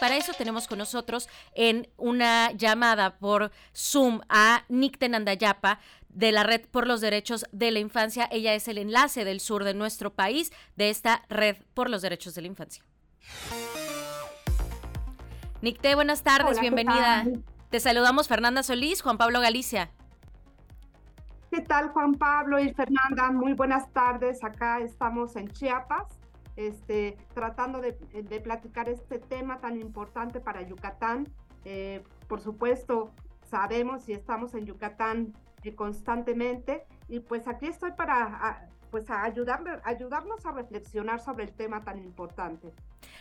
para eso tenemos con nosotros en una llamada por Zoom a Nicten Andayapa de la Red por los Derechos de la Infancia. Ella es el enlace del sur de nuestro país de esta Red por los Derechos de la Infancia. Nicte, buenas tardes, bienvenida. Te saludamos Fernanda Solís, Juan Pablo Galicia. ¿Qué tal Juan Pablo y Fernanda? Muy buenas tardes. Acá estamos en Chiapas, este, tratando de, platicar este tema tan importante para Yucatán. Eh, por supuesto, sabemos y estamos en Yucatán eh, constantemente y pues aquí estoy para pues ayudarnos a reflexionar sobre el tema tan importante.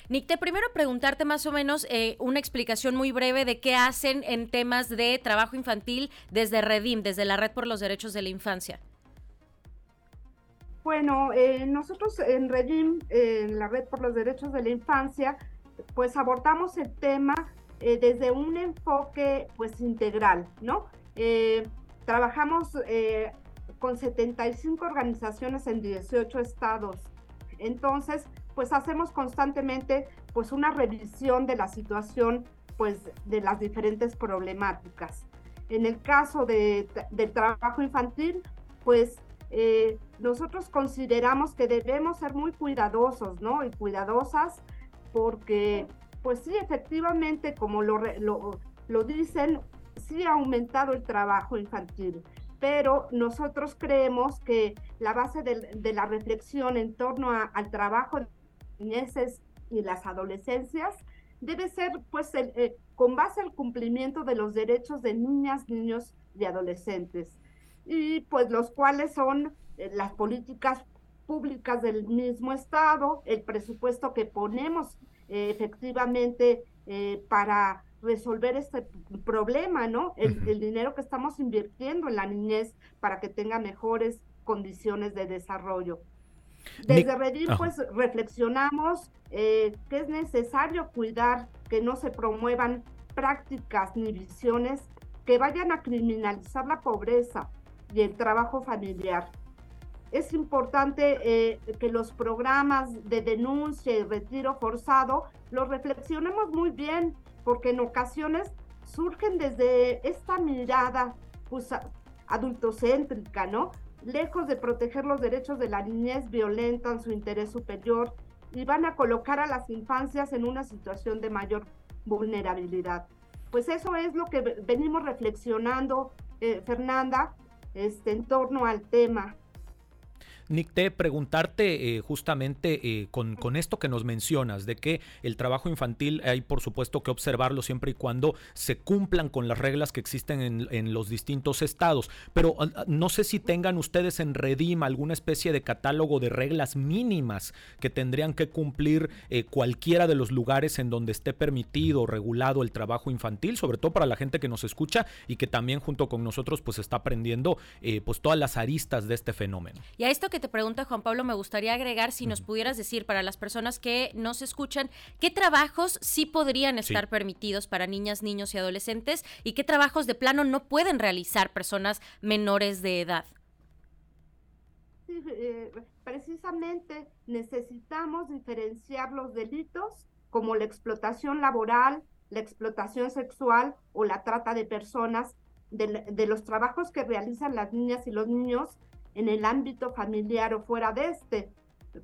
Nick, te primero preguntarte más o menos eh, una explicación muy breve de qué hacen en temas de trabajo infantil desde Redim, desde la Red por los Derechos de la Infancia. Bueno, eh, nosotros en Redim, en la Red por los Derechos de la Infancia, pues abordamos el tema eh, desde un enfoque pues integral, ¿no? trabajamos con 75 organizaciones en 18 estados. Entonces, pues hacemos constantemente pues una revisión de la situación pues de las diferentes problemáticas. En el caso de, del trabajo infantil, pues eh, nosotros consideramos que debemos ser muy cuidadosos, ¿no? Y cuidadosas porque, pues sí, efectivamente, como lo, lo, lo dicen, sí ha aumentado el trabajo infantil pero nosotros creemos que la base de, la reflexión en torno al trabajo de niñeces y las adolescencias debe ser pues eh, con base al cumplimiento de los derechos de niñas, niños y adolescentes y pues los cuales son eh, las políticas públicas del mismo estado, el presupuesto que ponemos eh, efectivamente para resolver este problema, ¿no? El, dinero que estamos invirtiendo en la niñez para que tenga mejores condiciones de desarrollo. Desde Redim, pues reflexionamos eh, que es necesario cuidar que no se promuevan prácticas ni visiones que vayan a criminalizar la pobreza y el trabajo familiar. Es importante eh, que los programas de denuncia y retiro forzado los reflexionemos muy bien porque en ocasiones surgen desde esta mirada pues, adultocéntrica, ¿no? Lejos de proteger los derechos de la niñez, violentan su interés superior y van a colocar a las infancias en una situación de mayor vulnerabilidad. Pues eso es lo que venimos reflexionando, eh, Fernanda, este, en torno al tema Nicté, preguntarte eh, justamente eh, con, con, esto que nos mencionas, de que el trabajo infantil hay por supuesto que observarlo siempre y cuando se cumplan con las reglas que existen en, en los distintos estados, pero ah, ah, no sé si tengan ustedes en Redim alguna especie de catálogo de reglas mínimas que tendrían que cumplir eh, cualquiera de los lugares en donde esté permitido o regulado el trabajo infantil, sobre todo para la gente que nos escucha y que también junto con nosotros pues está aprendiendo pues todas las aristas de este fenómeno. Y a esto que te pregunta Juan Pablo, me gustaría agregar si nos pudieras decir para las personas que nos escuchan, ¿qué trabajos sí podrían estar permitidos para niñas, niños y adolescentes y qué trabajos de plano no pueden realizar personas menores de edad? Eh, precisamente necesitamos diferenciar los delitos como la explotación laboral, la explotación sexual o la trata de personas de, los trabajos que realizan las niñas y los niños en el ámbito familiar o fuera de este.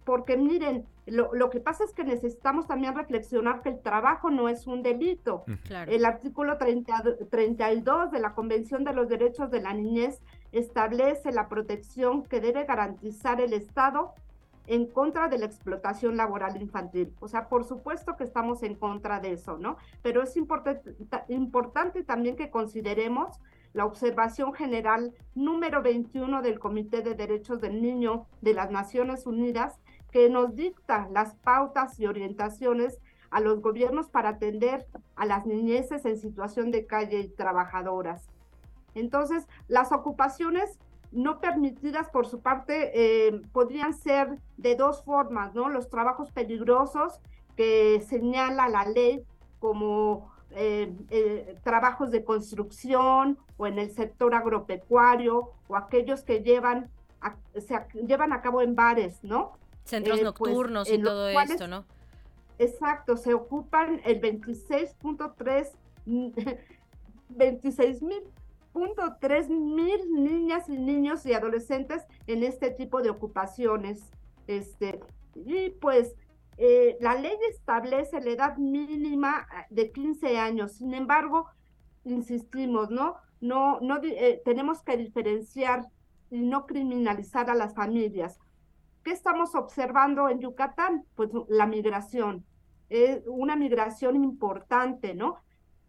Porque miren, lo, que pasa es que necesitamos también reflexionar que el trabajo no es un delito. El artículo 32 de la Convención de los Derechos de la Niñez establece la protección que debe garantizar el Estado en contra de la explotación laboral infantil. O sea, por supuesto que estamos en contra de eso, ¿no? Pero es importante también que consideremos la observación general número 21 del Comité de Derechos del Niño de las Naciones Unidas, que nos dicta las pautas y orientaciones a los gobiernos para atender a las niñeces en situación de calle y trabajadoras. Entonces, las ocupaciones no permitidas por su parte eh, podrían ser de dos formas, ¿no? Los trabajos peligrosos que señala la ley como eh, eh, trabajos de construcción o en el sector agropecuario o aquellos que llevan a, se llevan a cabo en bares, ¿no? Centros eh, pues, nocturnos y todo esto, ¿no? exacto, se ocupan el 26.3 26 mil punto tres mil niñas y niños y adolescentes en este tipo de ocupaciones. Este, y pues eh, la ley establece la edad mínima ah, de 15 años. Sin embargo, insistimos, ¿no? No, no eh, tenemos que diferenciar y no criminalizar a las familias. ¿Qué estamos observando en Yucatán? Pues la migración, una migración importante, ¿no?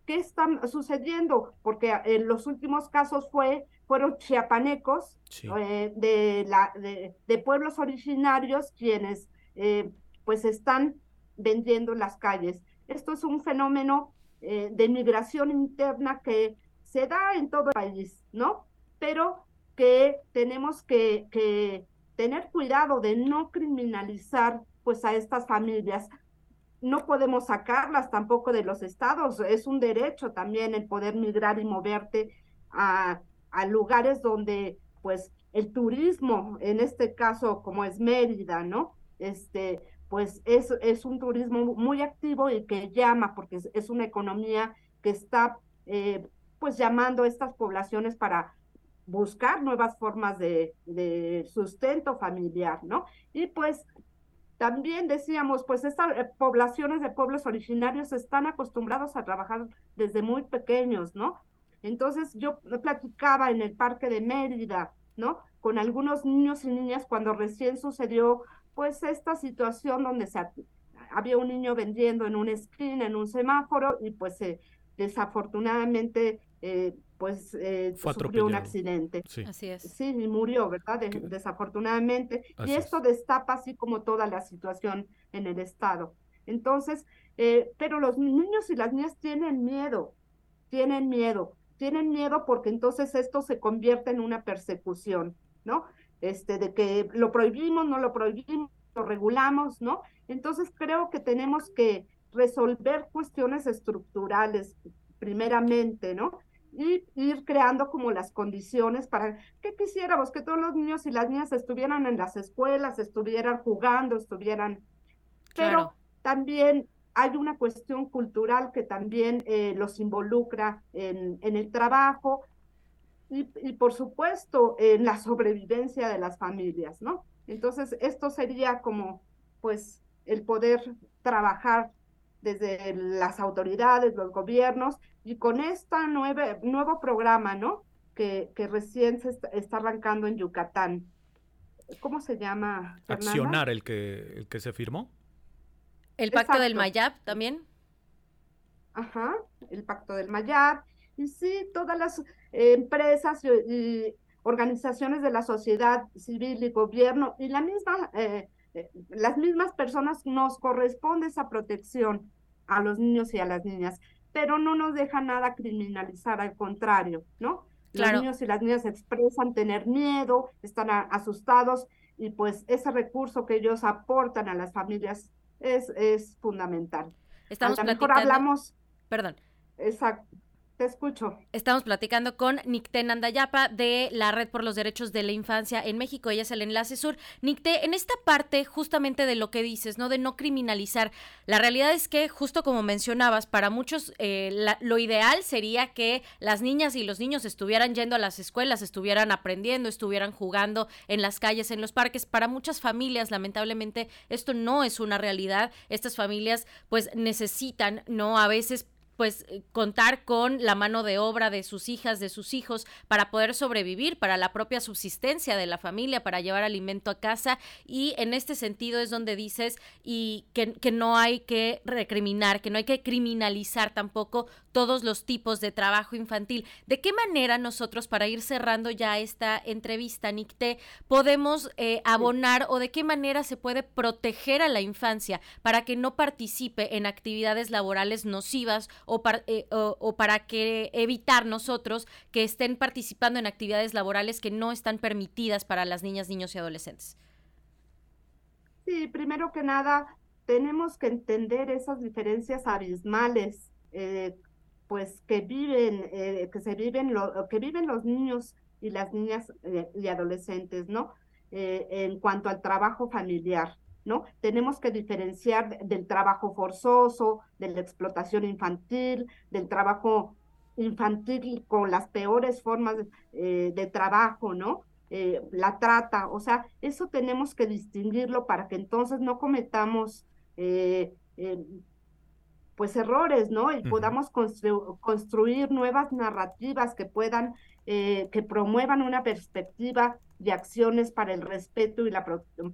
¿Qué está sucediendo? Porque en los últimos casos fue, fueron chiapanecos eh, de, la, de, pueblos originarios quienes eh, pues están vendiendo en las calles. Esto es un fenómeno eh, de migración interna que se da en todo el país, ¿no? Pero que tenemos que, que tener cuidado de no criminalizar pues a estas familias no podemos sacarlas tampoco de los estados. Es un derecho también el poder migrar y moverte a, lugares donde, pues, el turismo, en este caso, como es Mérida, ¿no? Este, pues es, es un turismo muy activo y que llama, porque es, una economía que está, eh, pues, llamando a estas poblaciones para buscar nuevas formas de, de sustento familiar, ¿no? Y pues también decíamos, pues estas eh, poblaciones de pueblos originarios están acostumbrados a trabajar desde muy pequeños, ¿no? Entonces yo platicaba en el parque de Mérida, ¿no? Con algunos niños y niñas cuando recién sucedió, pues esta situación donde se, había un niño vendiendo en una esquina, en un semáforo, y pues desafortunadamente eh, pues eh, sufrió un accidente. Sí. Así es. Sí, y murió, ¿verdad? desafortunadamente. y esto destapa así como toda la situación en el Estado. Entonces, eh, pero los niños y las niñas tienen miedo, tienen miedo, tienen miedo porque entonces esto se convierte en una persecución, ¿no? Este, de que lo prohibimos, no lo prohibimos, lo regulamos, ¿no? Entonces creo que tenemos que resolver cuestiones estructurales primeramente, ¿no? y ir creando como las condiciones para que quisiéramos que todos los niños y las niñas estuvieran en las escuelas, estuvieran jugando, estuvieran... Pero también hay una cuestión cultural que también eh, los involucra en, el trabajo y, y, por supuesto en la sobrevivencia de las familias, ¿no? Entonces, esto sería como, pues, el poder trabajar desde las autoridades, los gobiernos, y con este nuevo programa, ¿no? Que, que recién se está, arrancando en Yucatán. ¿Cómo se llama? Accionar el que, el que se firmó. El pacto del Mayab también. Ajá, el pacto del Mayab. Y sí, todas las empresas y, organizaciones de la sociedad civil y gobierno y la misma, eh, eh, las mismas personas nos corresponde esa protección a los niños y a las niñas pero no nos deja nada criminalizar, al contrario, ¿no? Los niños y las niñas expresan tener miedo, están asustados y pues ese recurso que ellos aportan a las familias es, es fundamental. Estamos a lo mejor hablamos. Perdón. Exacto. Te escucho. Estamos platicando con Nicté Nandayapa de la Red por los Derechos de la Infancia en México. Ella es el enlace sur. Nicté, en esta parte justamente de lo que dices, ¿no? De no criminalizar. La realidad es que, justo como mencionabas, para muchos eh, lo ideal sería que las niñas y los niños estuvieran yendo a las escuelas, estuvieran aprendiendo, estuvieran jugando en las calles, en los parques. Para muchas familias, lamentablemente, esto no es una realidad. Estas familias, pues, necesitan, ¿no? A veces pues eh, contar con la mano de obra de sus hijas, de sus hijos, para poder sobrevivir, para la propia subsistencia de la familia, para llevar alimento a casa. Y en este sentido es donde dices y que, que no hay que recriminar, que no hay que criminalizar tampoco todos los tipos de trabajo infantil. ¿De qué manera nosotros, para ir cerrando ya esta entrevista, Nicté, podemos eh, abonar o de qué manera se puede proteger a la infancia para que no participe en actividades laborales nocivas o, eh, o para que evitar nosotros que estén participando en actividades laborales que no están permitidas para las niñas, niños y adolescentes? Sí, primero que nada, tenemos que entender esas diferencias abismales eh, pues que viven, eh, que se viven, lo, que viven los niños y las niñas eh, y adolescentes, ¿no? Eh, en cuanto al trabajo familiar. ¿no? Tenemos que diferenciar del trabajo forzoso, de la explotación infantil, del trabajo infantil con las peores formas de, trabajo, ¿no? La trata, o sea, eso tenemos que distinguirlo para que entonces no cometamos eh, pues errores, ¿no? Y podamos construir nuevas narrativas que puedan, que promuevan una perspectiva de acciones para el respeto y la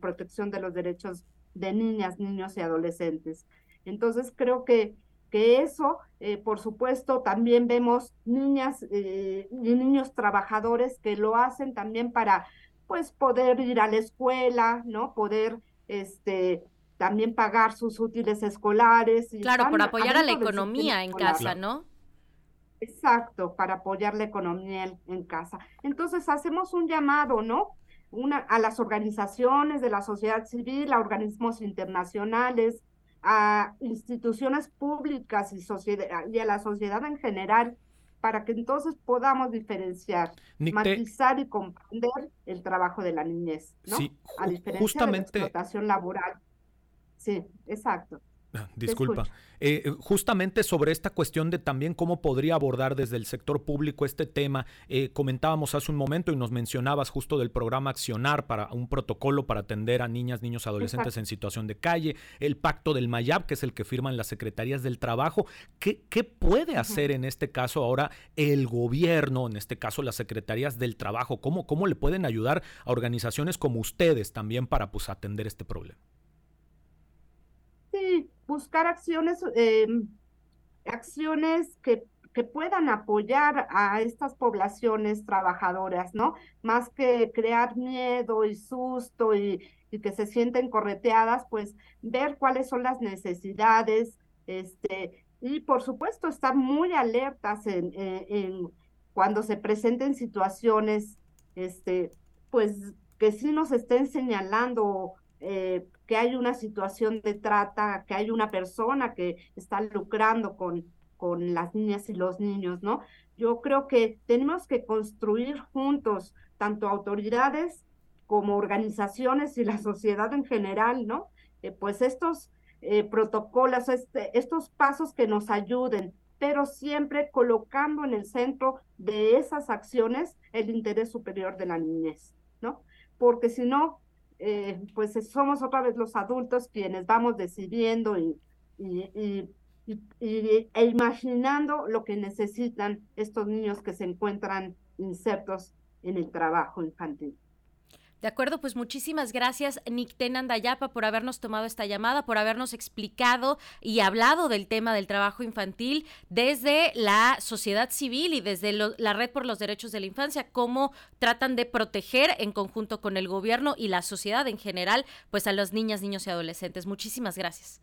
protección de los derechos de niñas, niños y adolescentes. Entonces creo que, que eso, eh, por supuesto, también vemos niñas eh, y niños trabajadores que lo hacen también para pues poder ir a la escuela, ¿no? Poder este también pagar sus útiles escolares. Y claro, por apoyar a la economía en casa, ¿no? Exacto, para apoyar la economía en, casa. Entonces hacemos un llamado, ¿no? Una, a las organizaciones de la sociedad civil, a organismos internacionales, a instituciones públicas y, sociedad, y a la sociedad en general, para que entonces podamos diferenciar, matizar y comprender el trabajo de la niñez, ¿no? Sí, a diferencia justamente... de la explotación laboral. Sí, exacto. Ah, disculpa. Eh, eh, justamente sobre esta cuestión de también cómo podría abordar desde el sector público este tema, eh, comentábamos hace un momento y nos mencionabas justo del programa Accionar para un protocolo para atender a niñas, niños, adolescentes en situación de calle, el pacto del Mayab, que es el que firman las secretarías del trabajo. ¿Qué, qué puede hacer en este caso ahora el gobierno, en este caso las secretarías del trabajo? ¿Cómo, cómo le pueden ayudar a organizaciones como ustedes también para pues, atender este problema? Buscar acciones, eh, acciones que, que puedan apoyar a estas poblaciones trabajadoras, ¿no? Más que crear miedo y susto y, que se sienten correteadas, pues ver cuáles son las necesidades, este, y por supuesto estar muy alertas en, en, en cuando se presenten situaciones, este, pues que sí nos estén señalando eh, que hay una situación de trata, que hay una persona que está lucrando con, con las niñas y los niños, ¿no? Yo creo que tenemos que construir juntos, tanto autoridades como organizaciones y la sociedad en general, ¿no? Eh, pues estos eh, protocolos, este, estos pasos que nos ayuden, pero siempre colocando en el centro de esas acciones el interés superior de la niñez, ¿no? Porque si no, eh, pues somos otra vez los adultos quienes vamos decidiendo y, y, e imaginando lo que necesitan estos niños que se encuentran insertos en el trabajo infantil. De acuerdo, pues muchísimas gracias, Nicten Andayapa, por habernos tomado esta llamada, por habernos explicado y hablado del tema del trabajo infantil desde la sociedad civil y desde la Red por los Derechos de la Infancia, cómo tratan de proteger en conjunto con el gobierno y la sociedad en general, pues a las niñas, niños y adolescentes. Muchísimas gracias.